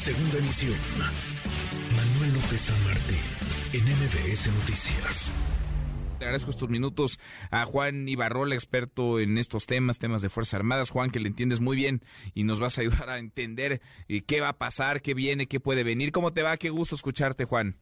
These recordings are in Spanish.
Segunda emisión. Manuel López San Martín, en MBS Noticias. Le agradezco estos minutos a Juan Ibarrola, experto en estos temas, temas de Fuerzas Armadas. Juan, que le entiendes muy bien y nos vas a ayudar a entender eh, qué va a pasar, qué viene, qué puede venir. ¿Cómo te va? Qué gusto escucharte, Juan.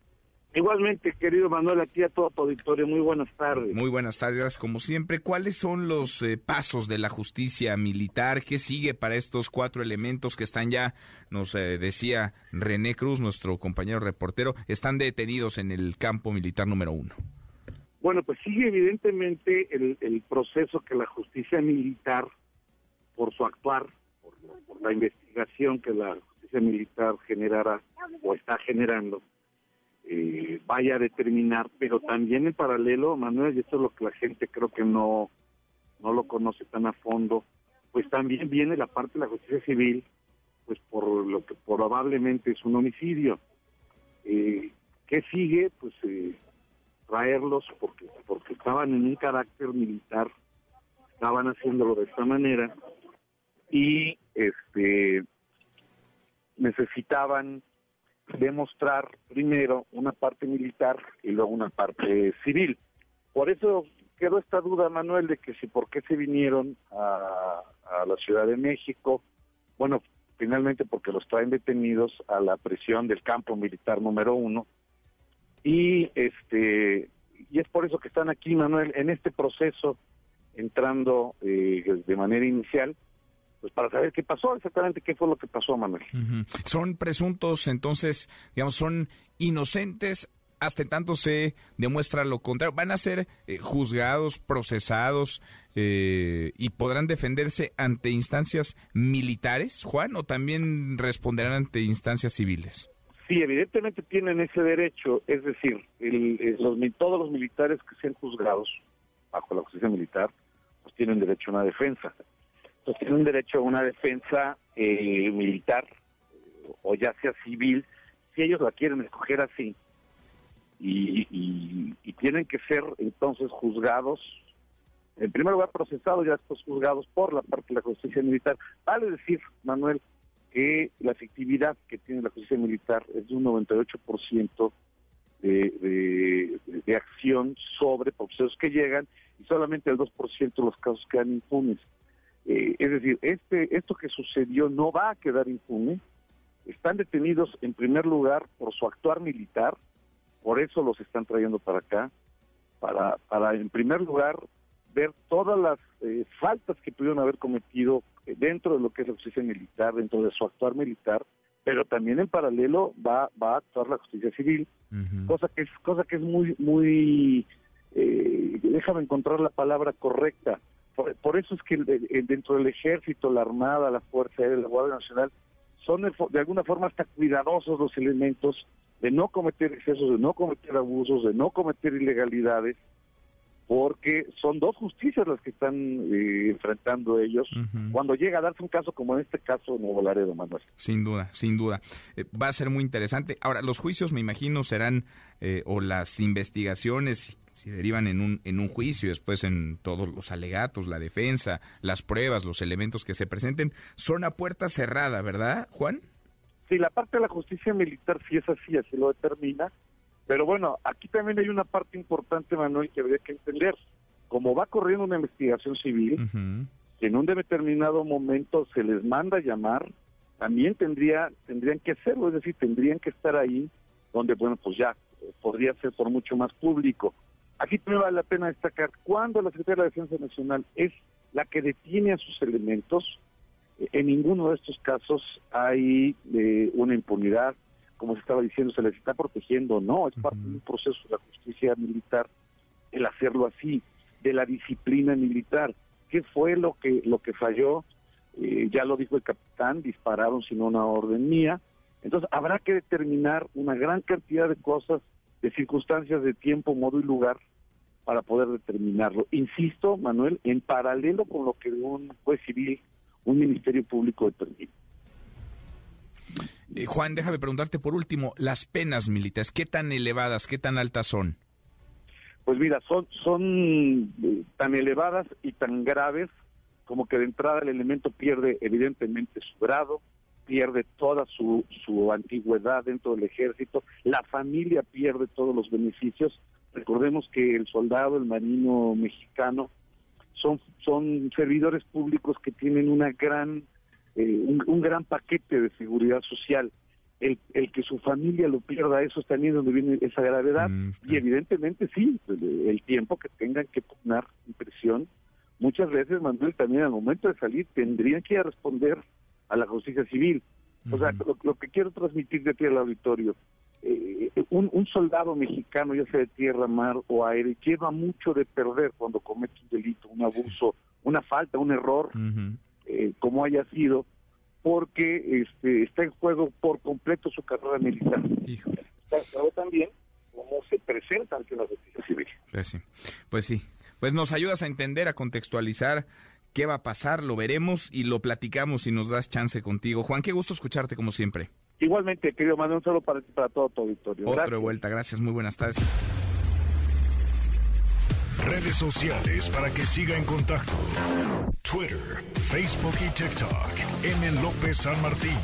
Igualmente, querido Manuel, aquí a todo tu auditorio, muy buenas tardes. Muy buenas tardes, como siempre. ¿Cuáles son los eh, pasos de la justicia militar? ¿Qué sigue para estos cuatro elementos que están ya, nos eh, decía René Cruz, nuestro compañero reportero, están detenidos en el campo militar número uno? Bueno, pues sigue evidentemente el, proceso que la justicia militar, por su actuar, por, la investigación que la justicia militar generará o está generando, eh, vaya a determinar, pero también en paralelo, Manuel, y esto es lo que la gente creo que no, no lo conoce tan a fondo, pues también viene la parte de la justicia civil, pues por lo que probablemente es un homicidio. Eh, ¿Qué sigue? Pues eh, traerlos porque porque estaban en un carácter militar, estaban haciéndolo de esta manera y este necesitaban demostrar primero una parte militar y luego una parte civil. Por eso quedó esta duda, Manuel, de que si por qué se vinieron a, a la Ciudad de México. Bueno, finalmente porque los traen detenidos a la prisión del campo militar número uno, y este y es por eso que están aquí Manuel en este proceso entrando eh, de manera inicial pues para saber qué pasó exactamente qué fue lo que pasó Manuel. Son presuntos entonces digamos son inocentes hasta tanto se demuestra lo contrario. Van a ser eh, juzgados procesados eh, y podrán defenderse ante instancias militares Juan o también responderán ante instancias civiles. Sí, evidentemente tienen ese derecho, es decir, los, todos los militares que sean juzgados bajo la justicia militar, pues tienen derecho a una defensa. Pues tienen derecho a una defensa eh, militar o ya sea civil, si ellos la quieren escoger así. Y, y, tienen que ser entonces juzgados, en primer lugar procesados y después juzgados por la parte de la justicia militar. Vale decir, Manuel, que la efectividad que tiene la justicia militar es de un 98% de, de, de acción sobre procesos que llegan y solamente el 2% de los casos quedan impunes. Eh, es decir, este esto que sucedió no va a quedar impune. Están detenidos en primer lugar por su actuar militar, por eso los están trayendo para acá, para, para en primer lugar ver todas las eh, faltas que pudieron haber cometido dentro de lo que es la justicia militar, dentro de su actuar militar, pero también en paralelo va, va a actuar la justicia civil, cosa que es cosa que es muy muy eh, déjame encontrar la palabra correcta. Por, eso es que dentro del ejército, la armada, la fuerza aérea, la guardia nacional son de, de alguna forma hasta cuidadosos los elementos de no cometer excesos, de no cometer abusos, de no cometer ilegalidades porque son dos justicias las que están eh, enfrentando ellos cuando llega a darse un caso como en este caso de Nuevo Laredo, Manuel. Sin duda, sin duda. Eh, va a ser muy interesante. Ahora, los juicios, me imagino, serán, eh, o las investigaciones, si derivan en un, en un juicio, después en todos los alegatos, la defensa, las pruebas, los elementos que se presenten, son a puerta cerrada, ¿verdad, Juan? Sí, la parte de la justicia militar sí es así, así lo determina pero bueno, aquí también hay una parte importante, Manuel, que habría que entender. Como va corriendo una investigación civil, en un determinado momento se les manda a llamar, también tendría, tendrían que hacerlo, es decir, tendrían que estar ahí, donde, bueno, pues ya podría ser por mucho más público. Aquí también vale la pena destacar, cuando la Secretaría de la Defensa Nacional es la que detiene a sus elementos, en ninguno de estos casos hay eh, una impunidad, como se estaba diciendo, se les está protegiendo, no, es parte de un proceso de la justicia militar el hacerlo así, de la disciplina militar. ¿Qué fue lo que lo que falló? Eh, ya lo dijo el capitán, dispararon sin una orden mía. Entonces habrá que determinar una gran cantidad de cosas, de circunstancias, de tiempo, modo y lugar para poder determinarlo. Insisto, Manuel, en paralelo con lo que un juez civil, un ministerio público determina. Eh, Juan, déjame preguntarte por último, las penas militares, ¿qué tan elevadas, qué tan altas son? Pues mira, son, son eh, tan elevadas y tan graves como que de entrada el elemento pierde evidentemente su grado, pierde toda su, su antigüedad dentro del ejército, la familia pierde todos los beneficios. Recordemos que el soldado, el marino mexicano, son, son servidores públicos que tienen una gran, eh, un, gran paquete de seguridad social. El, el, que su familia lo pierda, eso es también donde viene esa gravedad. Mm, y evidentemente sí, el tiempo que tengan que poner en prisión, muchas veces, Manuel, también al momento de salir tendrían que responder a la justicia civil. O sea, lo, que quiero transmitir de aquí al auditorio, eh, un, un, soldado mexicano, ya sea de tierra, mar o aire, lleva mucho de perder cuando comete un delito, un abuso, una falta, un error, eh, como haya sido, porque este, está en juego por completo su carrera militar. Está en juego también cómo se presenta ante la justicia civil. Pues sí, pues sí. Pues nos ayudas a entender, a contextualizar qué va a pasar, lo veremos y lo platicamos si nos das chance contigo. Juan, qué gusto escucharte como siempre. Igualmente, querido Manuel, un saludo para, para todo tu auditorio. Otra vuelta, gracias, muy buenas tardes. Redes sociales para que siga en contacto: Twitter, Facebook y TikTok. M. López San Martín.